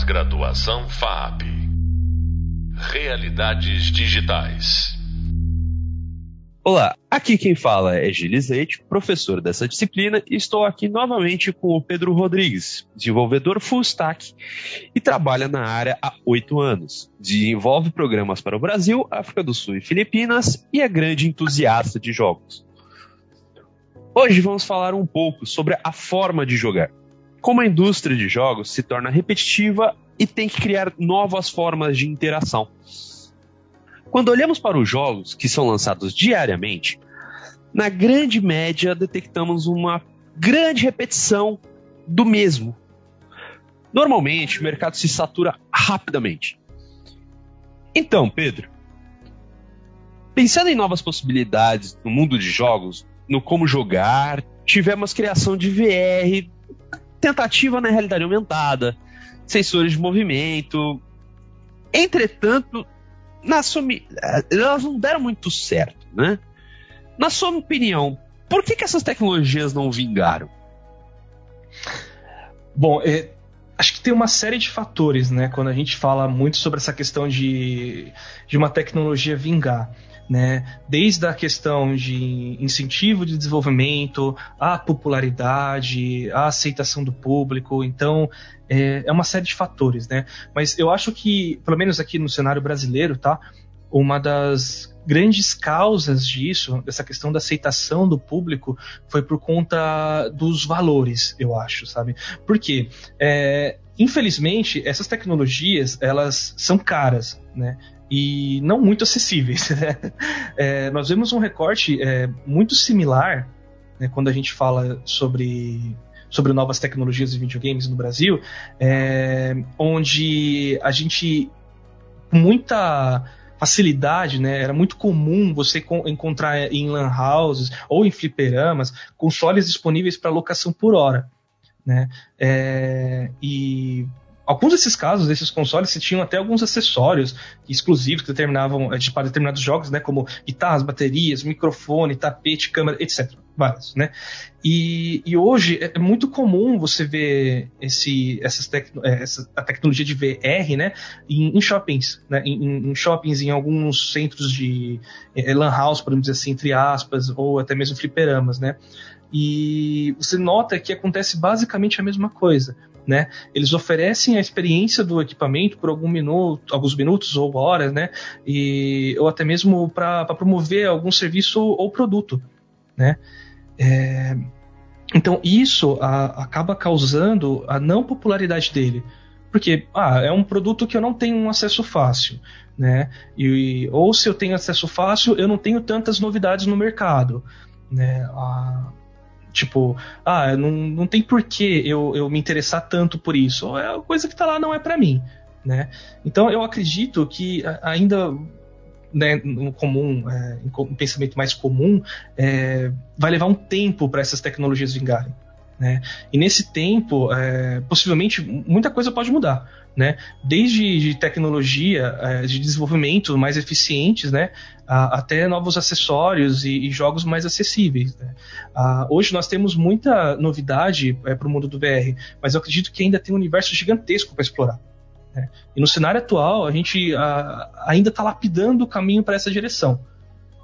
Pós-graduação FAP. Realidades digitais. Olá, aqui quem fala é Gilles Leite, professor dessa disciplina, e estou aqui novamente com o Pedro Rodrigues, desenvolvedor full stack e trabalha na área há oito anos. Desenvolve programas para o Brasil, África do Sul e Filipinas e é grande entusiasta de jogos. Hoje vamos falar um pouco sobre a forma de jogar. Como a indústria de jogos se torna repetitiva e tem que criar novas formas de interação. Quando olhamos para os jogos que são lançados diariamente, na grande média detectamos uma grande repetição do mesmo. Normalmente, o mercado se satura rapidamente. Então, Pedro, pensando em novas possibilidades no mundo de jogos, no como jogar, tivemos criação de VR, tentativa na realidade aumentada, sensores de movimento. Entretanto, na sua, elas não deram muito certo, né? Na sua opinião, por que, que essas tecnologias não vingaram? Bom, é, acho que tem uma série de fatores, né? Quando a gente fala muito sobre essa questão de, de uma tecnologia vingar. Né? Desde a questão de incentivo de desenvolvimento, a popularidade, a aceitação do público. Então, é, é uma série de fatores, né? Mas eu acho que, pelo menos aqui no cenário brasileiro, tá? Uma das grandes causas disso, dessa questão da aceitação do público, foi por conta dos valores, eu acho, sabe? Porque, é, infelizmente, essas tecnologias, elas são caras, né? E não muito acessíveis. Né? É, nós vemos um recorte é, muito similar né, quando a gente fala sobre sobre novas tecnologias de videogames no Brasil, é, onde a gente, com muita facilidade, né? Era muito comum você encontrar em lan houses ou em fliperamas consoles disponíveis para locação por hora, né? É, e alguns desses casos, desses consoles, se tinham até alguns acessórios exclusivos que determinavam de, para determinados jogos, né, como guitarras, baterias, microfone, tapete, câmera, etc. Vários, né? E, e hoje é, é muito comum você ver esse, essas tec, é, essa, a tecnologia de VR, né, em, em shoppings, né, em, em, shoppings, em alguns centros de é, lan house, podemos dizer assim, entre aspas, ou até mesmo fliperamas, né? E você nota que acontece basicamente a mesma coisa né? Eles oferecem a experiência do equipamento por algum minuto, alguns minutos ou horas, né? E, ou até mesmo para promover algum serviço ou produto, né? É, então isso a, acaba causando a não popularidade dele. Porque, ah, é um produto que eu não tenho um acesso fácil, né? E, ou se eu tenho acesso fácil, eu não tenho tantas novidades no mercado, né? Tipo, ah, não, não tem porquê eu, eu me interessar tanto por isso. É a coisa que tá lá não é para mim, né? Então eu acredito que ainda né, no comum, é, pensamento mais comum, é, vai levar um tempo para essas tecnologias vingarem. Né? E nesse tempo, é, possivelmente, muita coisa pode mudar. Né? Desde de tecnologia, é, de desenvolvimento mais eficientes, né? A, até novos acessórios e, e, jogos mais acessíveis. Né? A, hoje nós temos muita novidade é, para o mundo do VR, mas eu acredito que ainda tem um universo gigantesco para explorar. Né? E no cenário atual, a gente a, ainda está lapidando o caminho para essa direção.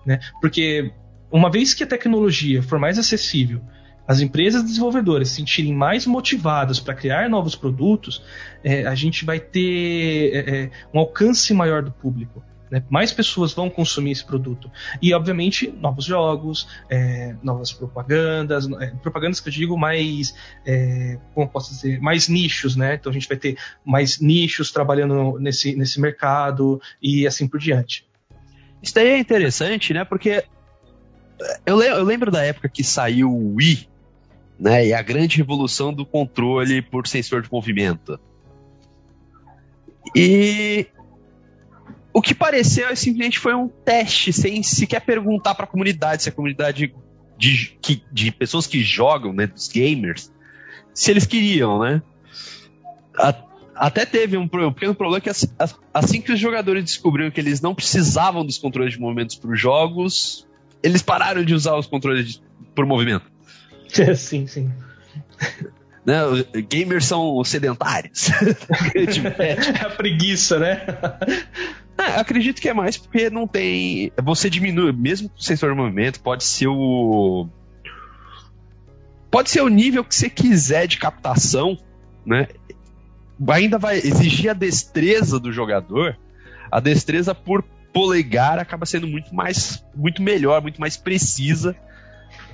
Né? Porque uma vez que a tecnologia for mais acessível as empresas desenvolvedoras se sentirem mais motivadas para criar novos produtos, é, a gente vai ter é, é, um alcance maior do público. Né? Mais pessoas vão consumir esse produto. E, obviamente, novos jogos, é, novas propagandas, é, propagandas que eu digo mais, é, como posso dizer, mais nichos, né? Então a gente vai ter mais nichos trabalhando nesse, nesse mercado e assim por diante. Isso daí é interessante, né? Porque eu, eu lembro da época que saiu o Wii, né? E a grande revolução do controle por sensor de movimento. E o que pareceu é simplesmente foi um teste, sem sequer perguntar para a comunidade, se a comunidade de, de, pessoas que jogam, né, dos gamers, se eles queriam, né? Até teve um, um, pequeno problema que assim que os jogadores descobriram que eles não precisavam dos controles de movimentos para os jogos, eles pararam de usar os controles de, por movimento. sim, sim. Né? Gamers são sedentários. é a preguiça, né? É, acredito que é mais porque não tem. Você diminui, mesmo com o sensor de movimento, pode ser o. Pode ser o nível que você quiser de captação, né? Ainda vai exigir a destreza do jogador. A destreza por polegar acaba sendo muito mais, muito melhor, muito mais precisa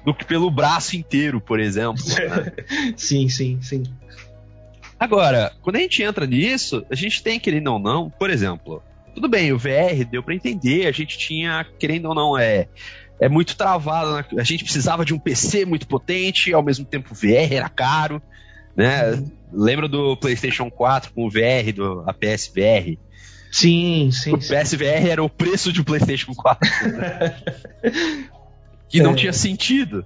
do que pelo braço inteiro, por exemplo. Né? sim, sim, sim. Agora, quando a gente entra nisso, a gente tem, querendo ou não, por exemplo, tudo bem, o VR deu para entender, a gente tinha, querendo ou não, é, é muito travado, né? a gente precisava de um PC muito potente, ao mesmo tempo o VR era caro, né? Uhum. Lembra do PlayStation 4 com o VR, do, a PSVR? Sim, sim. O PSVR era o preço de um PlayStation 4. Né? que não é. tinha sentido.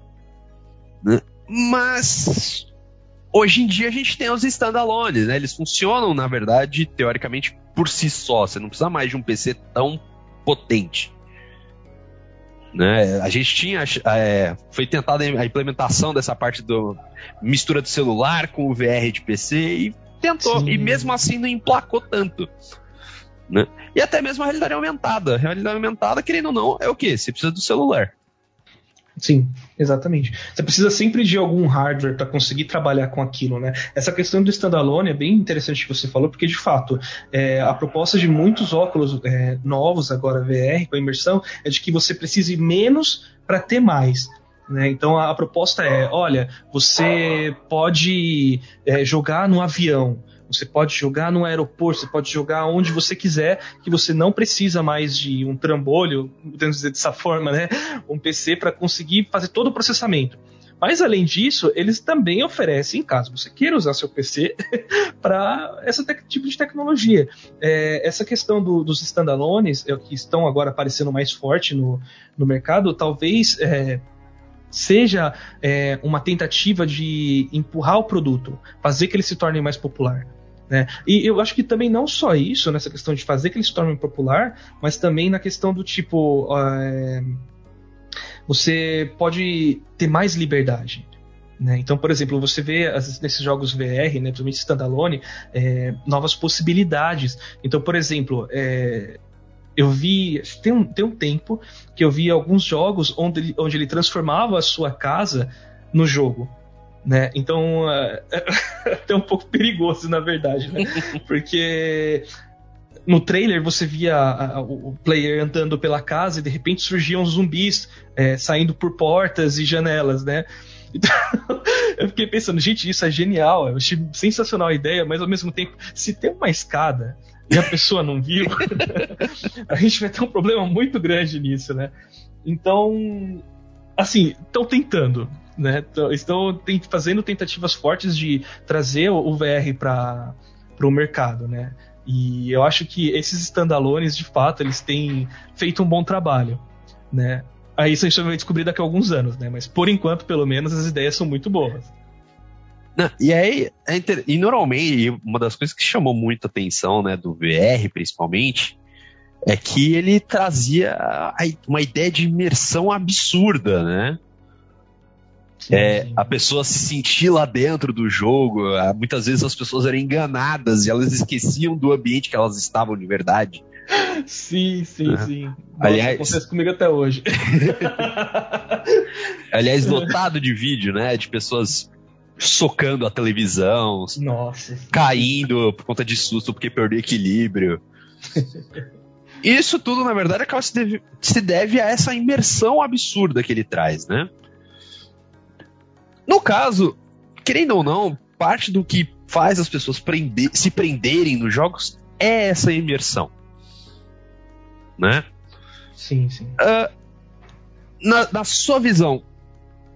Né? Mas hoje em dia a gente tem os standalones, né? Eles funcionam, na verdade, teoricamente por si só. Você não precisa mais de um PC tão potente. Né? A gente tinha. É, foi tentada a implementação dessa parte do mistura do celular com o VR de PC e tentou. Sim. E mesmo assim não emplacou tanto. Né? E até mesmo a realidade aumentada. A realidade aumentada, querendo ou não, é o que? Você precisa do celular. Sim, exatamente. Você precisa sempre de algum hardware para conseguir trabalhar com aquilo, né? Essa questão do standalone é bem interessante que você falou, porque de fato é, a proposta de muitos óculos é, novos agora VR com imersão é de que você precise menos para ter mais. Né? Então a, a, proposta é, olha, você pode é, jogar no avião. Você pode jogar no aeroporto, você pode jogar onde você quiser, que você não precisa mais de um trambolho, podemos dizer dessa forma, né? Um PC para conseguir fazer todo o processamento. Mas além disso, eles também oferecem, caso você queira usar seu PC, para esse tipo de tecnologia. É, essa questão do, dos standalones, é, que estão agora aparecendo mais forte no, no mercado, talvez é, seja é, uma tentativa de empurrar o produto, fazer que ele se torne mais popular. Né? E eu acho que também não só isso, nessa questão de fazer que ele se torne popular, mas também na questão do tipo. É, você pode ter mais liberdade. Né? Então, por exemplo, você vê nesses jogos VR, né, principalmente standalone, é, novas possibilidades. Então, por exemplo, é, eu vi. Tem um, tem um tempo que eu vi alguns jogos onde onde ele transformava a sua casa no jogo. Né? Então é, é até um pouco perigoso, na verdade, né? Porque no trailer você via a, a, o player andando pela casa e de repente surgiam zumbis é, saindo por portas e janelas, né? Então, eu fiquei pensando, gente, isso é genial, eu achei sensacional a ideia, mas ao mesmo tempo, se tem uma escada e a pessoa não viu, a gente vai ter um problema muito grande nisso, né? Então, assim, estão tentando, né? Estão fazendo tentativas fortes de trazer o VR para o mercado, né? E eu acho que esses standalones, de fato, eles têm feito um bom trabalho, né? Aí isso a gente vai descobrir daqui a alguns anos, né? Mas por enquanto, pelo menos, as ideias são muito boas. Não, e aí, é inter... e normalmente, uma das coisas que chamou muita atenção, né, do VR principalmente, é que ele trazia uma ideia de imersão absurda, né? Sim, é, sim. A pessoa se sentir lá dentro do jogo, muitas vezes as pessoas eram enganadas e elas esqueciam do ambiente que elas estavam de verdade. Sim, sim, uhum. sim. Nossa, Aliás, acontece comigo até hoje. Aliás, lotado de vídeo, né? De pessoas socando a televisão, Nossa. caindo por conta de susto porque perdeu equilíbrio. Isso tudo, na verdade, acaba se deve, se deve a essa imersão absurda que ele traz, né? No caso, querendo ou não, parte do que faz as pessoas prender, se prenderem nos jogos é essa imersão. Né? Sim, sim. Uh, na, na sua visão,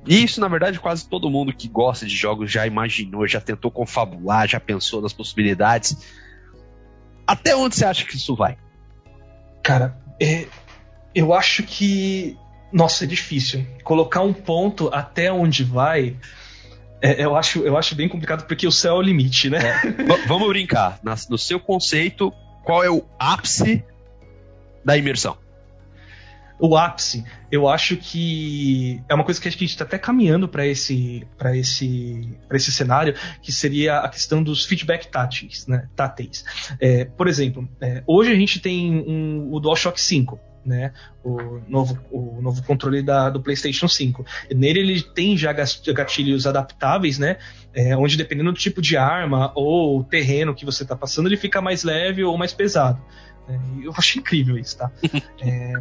e isso, na verdade, quase todo mundo que gosta de jogos já imaginou, já tentou confabular, já pensou nas possibilidades. Até onde você acha que isso vai? Cara, é, eu acho que. Nossa, é difícil. Colocar um ponto até onde vai. É, eu, acho, eu acho bem complicado porque o céu é o limite, né? É. Vamos brincar. no seu conceito, qual é o ápice da imersão? o ápice, eu acho que é uma coisa que a gente está até caminhando para esse, para esse, para esse cenário, que seria a questão dos feedback táteis, né? táteis. É, por exemplo, é, hoje a gente tem um, o DualShock 5, né? O novo, o novo controle da, do PlayStation 5. Nele ele tem já gatilhos adaptáveis, né? É, onde dependendo do tipo de arma ou terreno que você está passando, ele fica mais leve ou mais pesado. É, eu acho incrível isso, tá? É,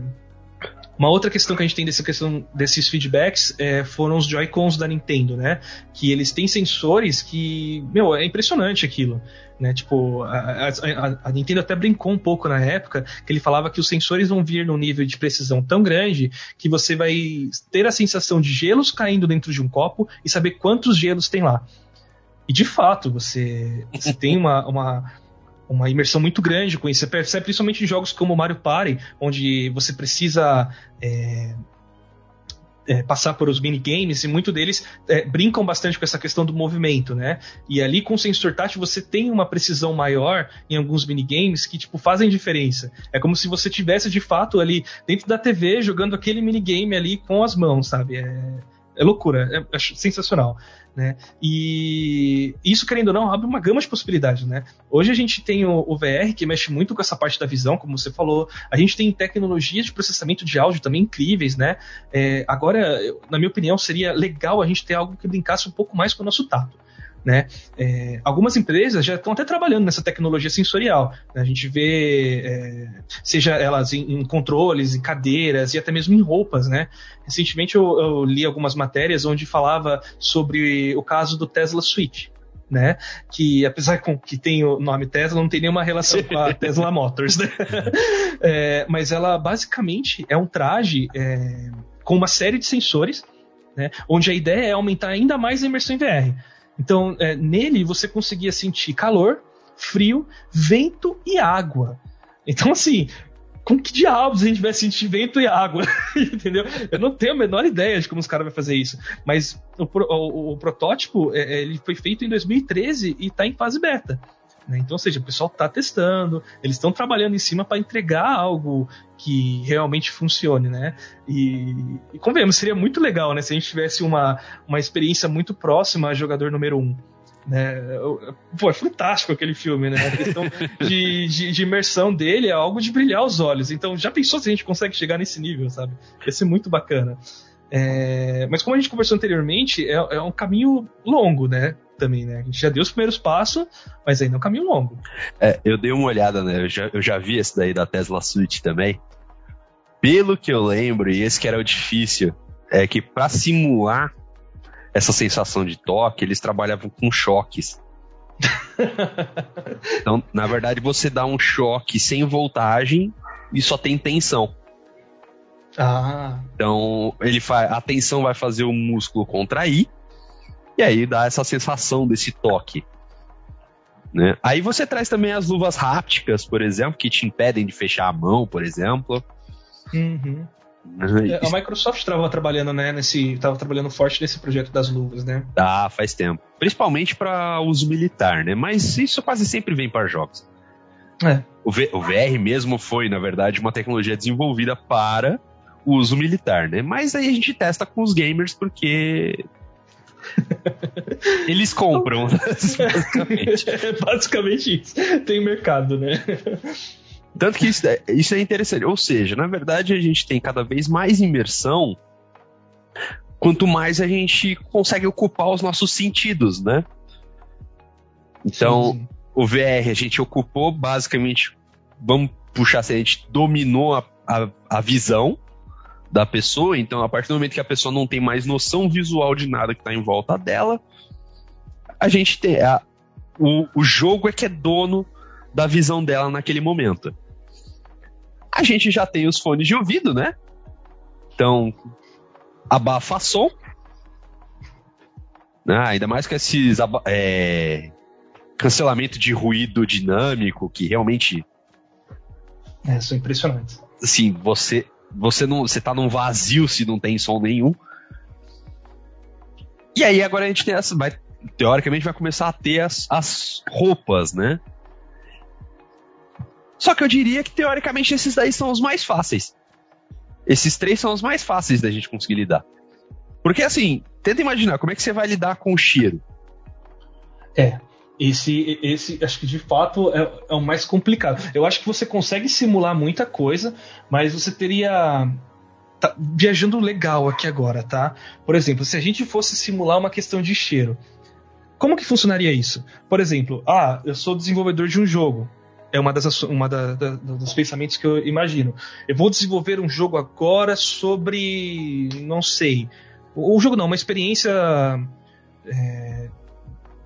uma outra questão que a gente tem dessa questão desses feedbacks é, foram os Joy-Cons da Nintendo, né? Que eles têm sensores que, meu, é impressionante aquilo. Né? Tipo, a, a, a, Nintendo até brincou um pouco na época que ele falava que os sensores vão vir num nível de precisão tão grande que você vai ter a sensação de gelos caindo dentro de um copo e saber quantos gelos tem lá. E de fato, você, você tem uma, uma uma imersão muito grande com isso. Você percebe principalmente em jogos como Mario Party, onde você precisa é, é, passar por os minigames, e muitos deles é, brincam bastante com essa questão do movimento, né? E ali com o sensor tátil você tem uma precisão maior em alguns minigames que, tipo, fazem diferença. É como se você tivesse, de fato, ali dentro da TV jogando aquele minigame ali com as mãos, sabe? É, é loucura, é sensacional. Né? E isso, querendo ou não, abre uma gama de possibilidades. Né? Hoje a gente tem o, VR, que mexe muito com essa parte da visão, como você falou. A gente tem tecnologias de processamento de áudio também incríveis. Né? É, agora, na minha opinião, seria legal a gente ter algo que brincasse um pouco mais com o nosso tato. Né? É, algumas empresas já estão até trabalhando nessa tecnologia sensorial. Né? A gente vê, é, seja elas em, em, controles, em cadeiras e até mesmo em roupas. Né? Recentemente eu, eu, li algumas matérias onde falava sobre o caso do Tesla Switch. Né? Que apesar com que tem o nome Tesla, não tem nenhuma relação com a Tesla Motors, né? é, mas ela basicamente é um traje é, com uma série de sensores, né? Onde a ideia é aumentar ainda mais a imersão em VR. Então, é, nele você conseguia sentir calor, frio, vento e água. Então, assim, como que diabos a gente vai sentir vento e água? Entendeu? Eu não tenho a menor ideia de como os caras vão fazer isso. Mas o, o, o protótipo é, é, ele foi feito em 2013 e está em fase beta. Né? Então, ou seja, o pessoal está testando, eles estão trabalhando em cima para entregar algo que realmente funcione, né? E, e convenhamos, seria muito legal, né? Se a gente tivesse uma, uma experiência muito próxima a jogador número um. Né? Pô, é fantástico aquele filme, né? A questão de, de, de, imersão dele é algo de brilhar os olhos. Então, já pensou se a gente consegue chegar nesse nível, sabe? Ia ser muito bacana. É, mas como a gente conversou anteriormente, é, é, um caminho longo, né? Também, né? A gente já deu os primeiros passos, mas ainda é um caminho longo. É, eu dei uma olhada, né? Eu já, eu já vi esse daí da Tesla Switch também. Pelo que eu lembro, e esse que era o difícil, é que para simular essa sensação de toque, eles trabalhavam com choques. então, na verdade, você dá um choque sem voltagem e só tem tensão. Ah. Então, ele faz, a tensão vai fazer o músculo contrair e aí dá essa sensação desse toque. Né? Aí você traz também as luvas hápticas, por exemplo, que te impedem de fechar a mão, por exemplo. Uhum. Né? É, a Microsoft estava trabalhando, né, nesse, estava trabalhando forte nesse projeto das luvas, né? Ah, faz tempo. Principalmente para uso militar, né? Mas isso quase sempre vem para jogos. É. O, v, o VR mesmo foi, na verdade, uma tecnologia desenvolvida para uso militar, né? Mas aí a gente testa com os gamers porque eles compram, basicamente. É basicamente isso. Tem mercado, né? Tanto que isso é, isso é interessante. Ou seja, na verdade, a gente tem cada vez mais imersão quanto mais a gente consegue ocupar os nossos sentidos, né? Então, sim, sim. o VR a gente ocupou basicamente, vamos puxar se a gente dominou a, a, a visão, da pessoa. Então, a partir do momento que a pessoa não tem mais noção visual de nada que está em volta dela, a gente tem. A, o, o jogo é que é dono da visão dela naquele momento. A gente já tem os fones de ouvido, né? Então, abafa som. Né? Ainda mais com esses é, cancelamento de ruído dinâmico, que realmente. É, são impressionantes. Assim, você você não, você tá num vazio se não tem som nenhum. E aí agora a gente tem essa, vai, teoricamente vai começar a ter as, as roupas, né? Só que eu diria que teoricamente esses daí são os mais fáceis. Esses três são os mais fáceis da gente conseguir lidar. Porque assim, tenta imaginar como é que você vai lidar com o cheiro. É. Esse, esse acho que de fato é, é o mais complicado. Eu acho que você consegue simular muita coisa, mas você teria tá viajando legal aqui agora, tá? Por exemplo, se a gente fosse simular uma questão de cheiro, como que funcionaria isso? Por exemplo, ah, eu sou desenvolvedor de um jogo. É uma das uma da, da, dos pensamentos que eu imagino. Eu vou desenvolver um jogo agora sobre, não sei, o jogo não, uma experiência é,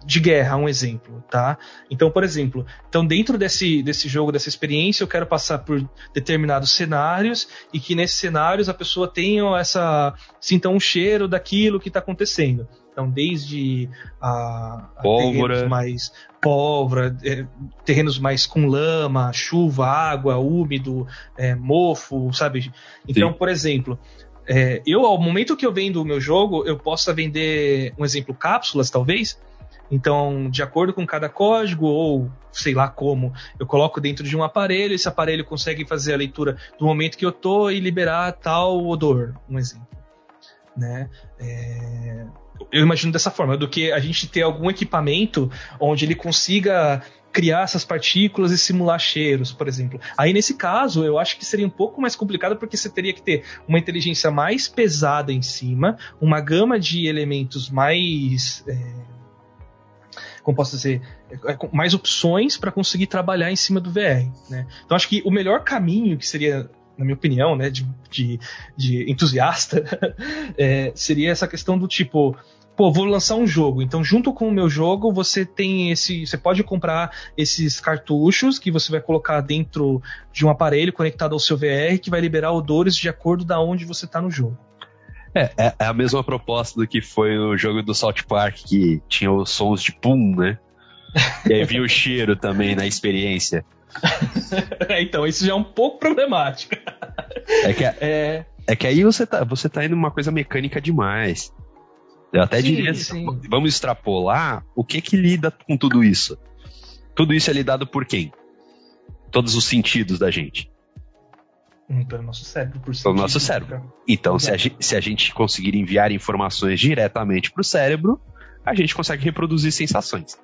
de guerra, um exemplo, tá? Então, por exemplo, então dentro desse, desse jogo, dessa experiência, eu quero passar por determinados cenários e que nesses cenários a pessoa tenha essa sinta um cheiro daquilo que está acontecendo. Então, desde a, a pólvora. mais pólvora, é, terrenos mais com lama, chuva, água, úmido, é, mofo, sabe? Então, Sim. por exemplo, é, eu, ao momento que eu vendo o meu jogo, eu posso vender, um exemplo, cápsulas, talvez. Então, de acordo com cada código, ou sei lá como, eu coloco dentro de um aparelho, esse aparelho consegue fazer a leitura do momento que eu tô e liberar tal odor, um exemplo. Né? É, eu imagino dessa forma, do que a gente ter algum equipamento onde ele consiga criar essas partículas e simular cheiros, por exemplo. Aí nesse caso, eu acho que seria um pouco mais complicado porque você teria que ter uma inteligência mais pesada em cima, uma gama de elementos mais é, como posso dizer, é, mais opções para conseguir trabalhar em cima do VR. Né? Então acho que o melhor caminho que seria na minha opinião, né, de, de, de entusiasta, é, seria essa questão do tipo, pô, vou lançar um jogo. Então, junto com o meu jogo, você tem esse. Você pode comprar esses cartuchos que você vai colocar dentro de um aparelho conectado ao seu VR que vai liberar odores de acordo da onde você está no jogo. É, é, é a mesma proposta do que foi o jogo do Salt Park, que tinha os sons de pum, né? E aí vinha o cheiro também na experiência. então, isso já é um pouco problemático. É que, é... é que aí você tá, você tá indo numa coisa mecânica demais. Eu até sim, diria, sim. vamos extrapolar o que que lida com tudo isso. Tudo isso é lidado por quem? Todos os sentidos da gente. Pelo nosso cérebro, por Pelo nosso cérebro. Então, se a, gente, se a gente conseguir enviar informações diretamente para o cérebro, a gente consegue reproduzir sensações.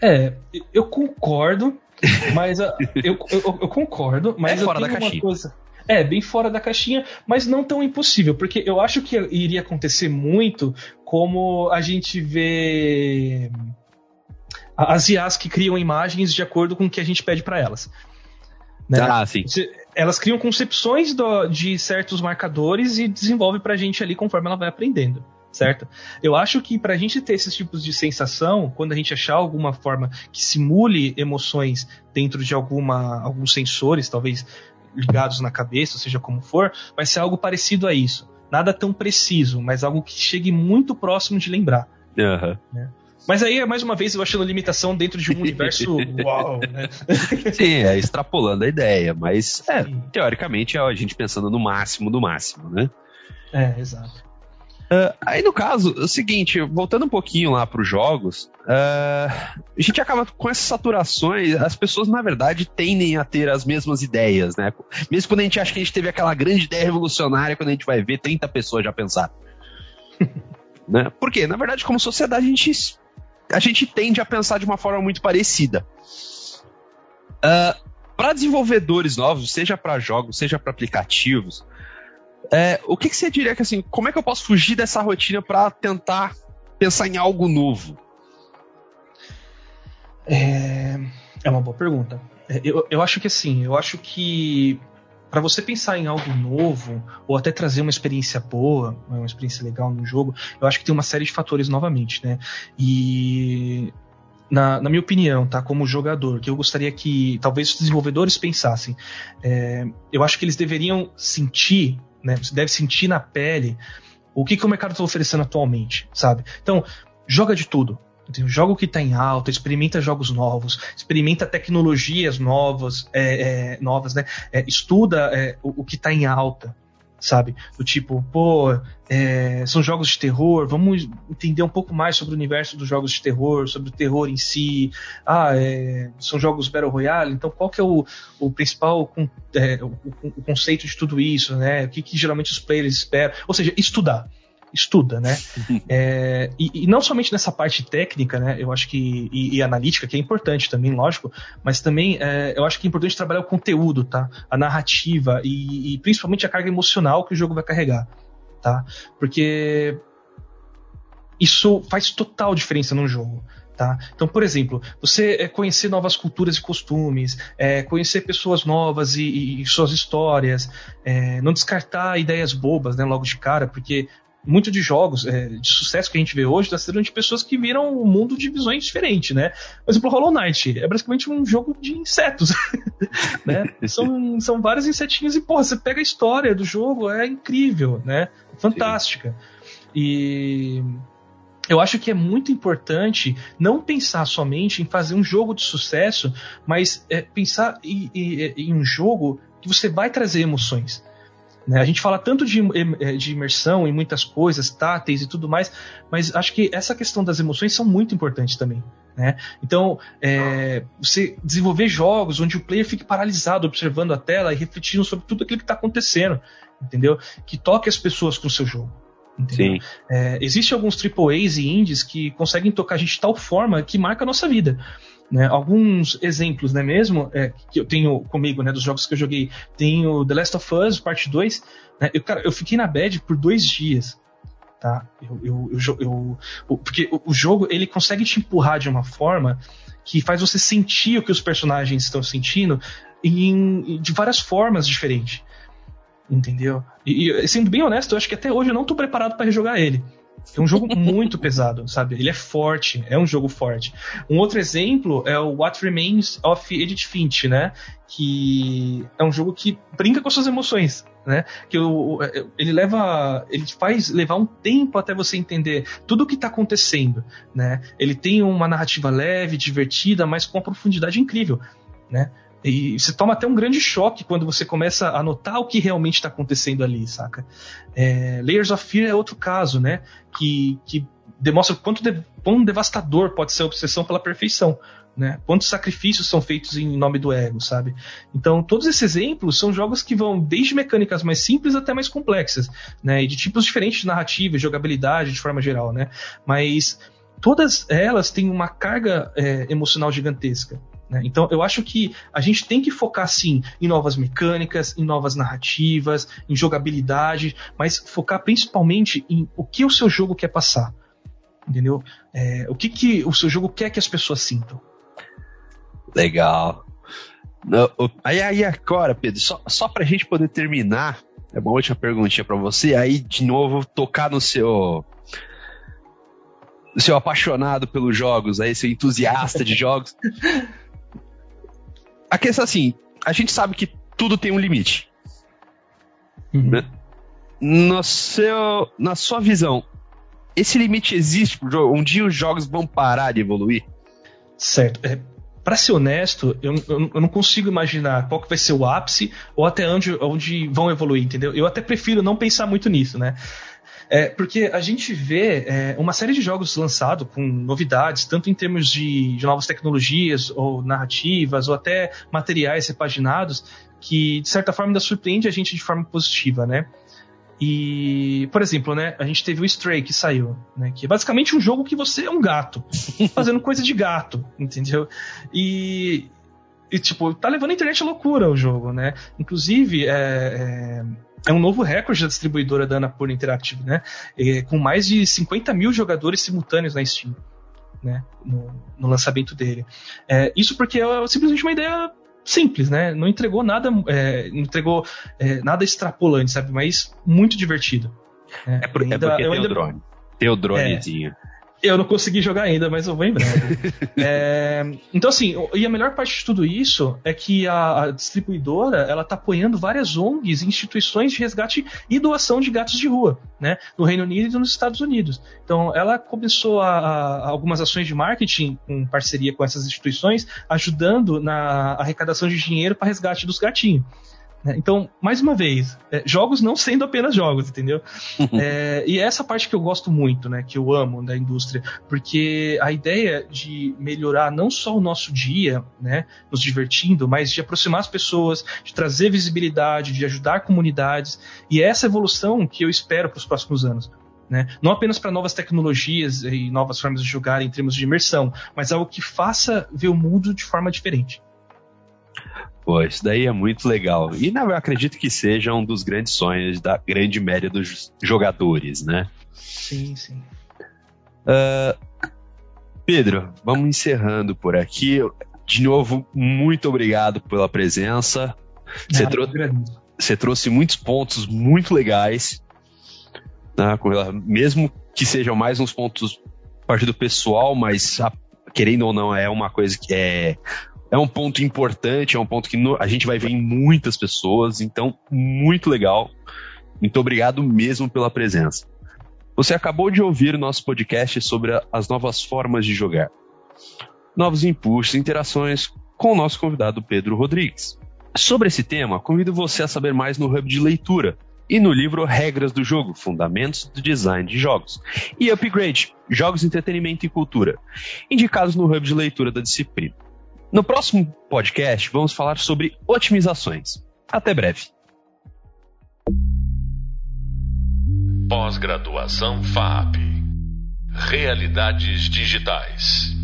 É, eu concordo, mas eu, eu, eu, concordo, mas é fora da caixinha. Coisa, é, bem fora da caixinha, mas não tão impossível, porque eu acho que iria acontecer muito como a gente vê as IAs que criam imagens de acordo com o que a gente pede para elas. Né? Ah, sim. Elas criam concepções do, de certos marcadores e desenvolve pra gente ali conforme ela vai aprendendo certo? Eu acho que para a gente ter esses tipos de sensação, quando a gente achar alguma forma que simule emoções dentro de alguma, alguns sensores, talvez ligados na cabeça, seja como for, vai ser algo parecido a isso. Nada tão preciso, mas algo que chegue muito próximo de lembrar. Uhum. Né? Mas aí, mais uma vez, eu achando limitação dentro de um universo uau, né? Sim, é extrapolando a ideia, mas é, teoricamente é a gente pensando no máximo do máximo, né? É, exato. Uh, aí no caso, é o seguinte, voltando um pouquinho lá para os jogos, uh, a gente acaba com essas saturações, as pessoas na verdade tendem a ter as mesmas ideias, né? Mesmo quando a gente acha que a gente teve aquela grande ideia revolucionária, quando a gente vai ver 30 pessoas já pensar. né? Porque, na verdade, como sociedade, a gente, a gente tende a pensar de uma forma muito parecida. Uh, ah, para desenvolvedores novos, seja para jogos, seja para aplicativos, é, o que, que, você diria que assim, como é que eu posso fugir dessa rotina para tentar pensar em algo novo? É, é uma boa pergunta. É, eu, eu acho que assim, eu acho que para você pensar em algo novo ou até trazer uma experiência boa, uma experiência legal no jogo, eu acho que tem uma série de fatores novamente, né? E na, na, minha opinião, tá, como jogador, que eu gostaria que talvez os desenvolvedores pensassem, é, eu acho que eles deveriam sentir né? Você deve sentir na pele o que, que o mercado está oferecendo atualmente, sabe? Então, joga de tudo. Joga o que está em alta, experimenta jogos novos, experimenta tecnologias novas, é, é, novas, né? É, estuda é, o, o, que está em alta, sabe? Do tipo, pô, é, são jogos de terror, vamos entender um pouco mais sobre o universo dos jogos de terror, sobre o terror em si. Ah, é, são jogos Battle Royale, então qual que é o, o principal o, o, conceito de tudo isso, né? O que, que geralmente os players esperam? Ou seja, estudar estuda, né? é, e, e, não somente nessa parte técnica, né? Eu acho que e, e analítica que é importante também, lógico, mas também é, eu acho que é importante trabalhar o conteúdo, tá? A narrativa e, e principalmente a carga emocional que o jogo vai carregar, tá? Porque isso faz total diferença num jogo. Tá? Então, por exemplo, você é, conhecer novas culturas e costumes, é, conhecer pessoas novas e, e suas histórias, é, não descartar ideias bobas né, logo de cara, porque muito de jogos é, de sucesso que a gente vê hoje está sendo de pessoas que viram o mundo de visões diferentes, né? Por exemplo, Hollow Knight é basicamente um jogo de insetos, né? São, são vários insetinhos e, porra, você pega a história do jogo, é incrível, né? Fantástica. Sim. E eu acho que é muito importante não pensar somente em fazer um jogo de sucesso, mas é, pensar em, em, em um jogo que você vai trazer emoções. Né? A gente fala tanto de, eh, de imersão em muitas coisas, táteis e tudo mais, mas acho que essa questão das emoções são muito importantes também. Né? Então, é, você desenvolver jogos onde o player fique paralisado observando a tela e refletindo sobre tudo aquilo que está acontecendo, entendeu? Que toque as pessoas com o seu jogo. Entendeu? Sim. É, Existem alguns AAAs e indies que conseguem tocar a gente de tal forma que marca a nossa vida. Né? Alguns exemplos, né, mesmo, é, que eu tenho comigo, né, dos jogos que eu joguei, tem o The Last of Us, parte 2, né, eu, cara, eu fiquei na bad por dois dias, tá? Eu, eu, eu, eu porque o, o, jogo, ele consegue te empurrar de uma forma que faz você sentir o que os personagens estão sentindo em, de várias formas diferentes, entendeu? E, e, sendo bem honesto, eu acho que até hoje eu não tô preparado para rejogar ele. É um jogo muito pesado, sabe? Ele é forte, é um jogo forte. Um outro exemplo é o What Remains of Edith Finch, né? Que é um jogo que brinca com as suas emoções, né? Que o, ele leva, ele faz levar um tempo até você entender tudo o que está acontecendo, né? Ele tem uma narrativa leve, divertida, mas com uma profundidade incrível, né? E você toma até um grande choque quando você começa a notar o que realmente está acontecendo ali, saca? É, Layers of Fear é outro caso, né? Que, que demonstra quanto de, quão devastador pode ser a obsessão pela perfeição. Né? Quantos sacrifícios são feitos em nome do ego, sabe? Então, todos esses exemplos são jogos que vão desde mecânicas mais simples até mais complexas, né? E de tipos diferentes de narrativa jogabilidade de forma geral, né? Mas todas elas têm uma carga é, emocional gigantesca. Né? Então, eu acho que a gente tem que focar sim em novas mecânicas, em novas narrativas, em jogabilidade, mas focar principalmente em o que o seu jogo quer passar. Entendeu? É, o que, que o seu jogo quer que as pessoas sintam. Legal. Não, aí, aí agora, Pedro, só, só pra gente poder terminar, é uma última perguntinha para você, aí de novo tocar no seu seu apaixonado pelos jogos, aí seu entusiasta de jogos. A questão é assim, a gente sabe que tudo tem um limite. Uhum. Né? No seu, na sua visão, esse limite existe pro jogo? Um dia os jogos vão parar de evoluir? Certo. É, para ser honesto, eu, eu, eu, não consigo imaginar qual que vai ser o ápice ou até onde, onde vão evoluir, entendeu? Eu até prefiro não pensar muito nisso, né? É, porque a gente vê é, uma série de jogos lançados com novidades, tanto em termos de, de, novas tecnologias, ou narrativas, ou até materiais repaginados, que de certa forma ainda surpreende a gente de forma positiva, né? E, por exemplo, né, a gente teve o Stray que saiu, né, que é basicamente um jogo que você é um gato, fazendo coisa de gato, entendeu? E, e, tipo, tá levando a internet à loucura o jogo, né? Inclusive, é, é, é um novo recorde da distribuidora da Annapurna Interactive, né? É, com mais de 50 mil jogadores simultâneos na Steam, né? No, no lançamento dele. É, isso porque é simplesmente uma ideia simples, né? Não entregou nada, é, não entregou é, nada extrapolante, sabe? Mas muito divertido. Né? É, por, ainda, é porque tem ainda... o drone. Tem o dronezinho. É, eu não consegui jogar ainda, mas eu vou em breve. é, então, assim, e a melhor parte de tudo isso é que a, a, distribuidora ela tá apoiando várias ONGs e instituições de resgate e doação de gatos de rua, né? No Reino Unido e nos Estados Unidos. Então, ela começou a, a, algumas ações de marketing em parceria com essas instituições, ajudando na arrecadação de dinheiro para resgate dos gatinhos. Né? Então, mais uma vez, é, jogos não sendo apenas jogos, entendeu? Uhum. é, e é essa parte que eu gosto muito, né? Que eu amo da indústria, porque a ideia de melhorar não só o nosso dia, né? Nos divertindo, mas de aproximar as pessoas, de trazer visibilidade, de ajudar comunidades, e é essa evolução que eu espero para os próximos anos. Né? Não apenas para novas tecnologias e novas formas de jogar em termos de imersão, mas algo que faça ver o mundo de forma diferente. Pô, isso daí é muito legal. E eu acredito que seja um dos grandes sonhos da grande média dos jogadores, né? Sim, sim. Uh, Pedro, vamos encerrando por aqui. De novo, muito obrigado pela presença. Você, trou você trouxe muitos pontos muito legais. Né, mesmo que sejam mais uns pontos partido pessoal, mas querendo ou não, é uma coisa que é é um ponto importante, é um ponto que no, a gente vai ver em muitas pessoas, então muito legal. Muito obrigado mesmo pela presença. Você acabou de ouvir nosso podcast sobre a, as novas formas de jogar. Novos impulsos e interações com o nosso convidado Pedro Rodrigues. Sobre esse tema, convido você a saber mais no Hub de Leitura e no livro Regras do Jogo, Fundamentos do Design de Jogos, e Upgrade, Jogos, Entretenimento e Cultura, indicados no Hub de Leitura da disciplina. No próximo podcast, vamos falar sobre otimizações. Até breve. Pós-graduação FAP Realidades Digitais.